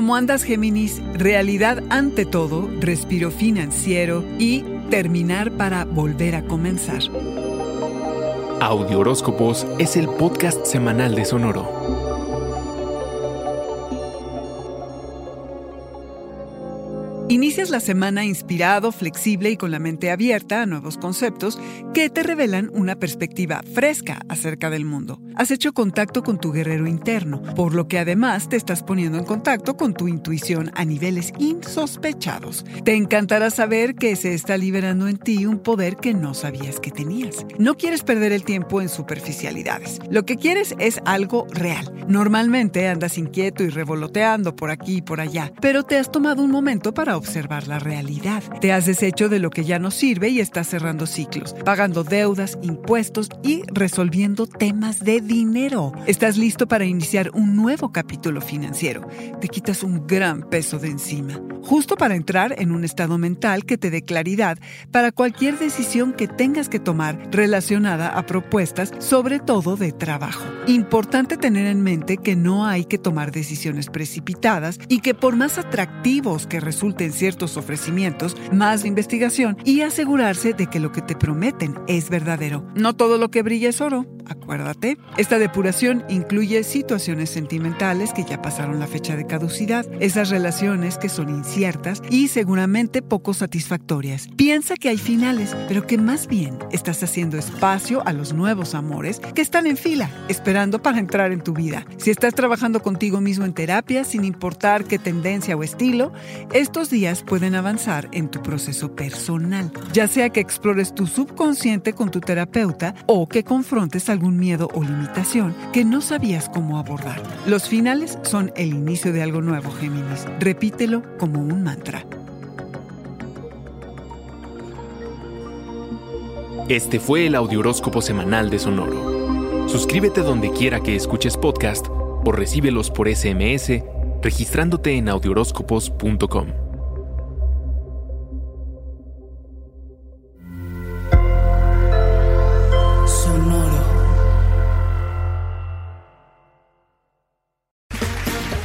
¿Cómo andas, Géminis? Realidad ante todo, respiro financiero y terminar para volver a comenzar. Audio Horóscopos es el podcast semanal de Sonoro. Inicias la semana inspirado, flexible y con la mente abierta a nuevos conceptos que te revelan una perspectiva fresca acerca del mundo. Has hecho contacto con tu guerrero interno, por lo que además te estás poniendo en contacto con tu intuición a niveles insospechados. Te encantará saber que se está liberando en ti un poder que no sabías que tenías. No quieres perder el tiempo en superficialidades. Lo que quieres es algo real. Normalmente andas inquieto y revoloteando por aquí y por allá, pero te has tomado un momento para observar la realidad. Te has deshecho de lo que ya no sirve y estás cerrando ciclos, pagando deudas, impuestos y resolviendo temas de dinero. Estás listo para iniciar un nuevo capítulo financiero. Te quitas un gran peso de encima, justo para entrar en un estado mental que te dé claridad para cualquier decisión que tengas que tomar relacionada a propuestas, sobre todo de trabajo. Importante tener en mente que no hay que tomar decisiones precipitadas y que por más atractivos que resulten ciertos ofrecimientos, más investigación y asegurarse de que lo que te prometen es verdadero. No todo lo que brilla es oro, acuérdate. Esta depuración incluye situaciones sentimentales que ya pasaron la fecha de caducidad, esas relaciones que son inciertas y seguramente poco satisfactorias. Piensa que hay finales, pero que más bien estás haciendo espacio a los nuevos amores que están en fila, esperando para entrar en tu vida. Si estás trabajando contigo mismo en terapia, sin importar qué tendencia o estilo, estos días pueden avanzar en tu proceso personal, ya sea que explores tu subconsciente con tu terapeuta o que confrontes algún miedo o limitación que no sabías cómo abordar. Los finales son el inicio de algo nuevo, Géminis. Repítelo como un mantra. Este fue el Audioróscopo semanal de Sonoro. Suscríbete donde quiera que escuches podcast o recíbelos por SMS registrándote en audioróscopos.com.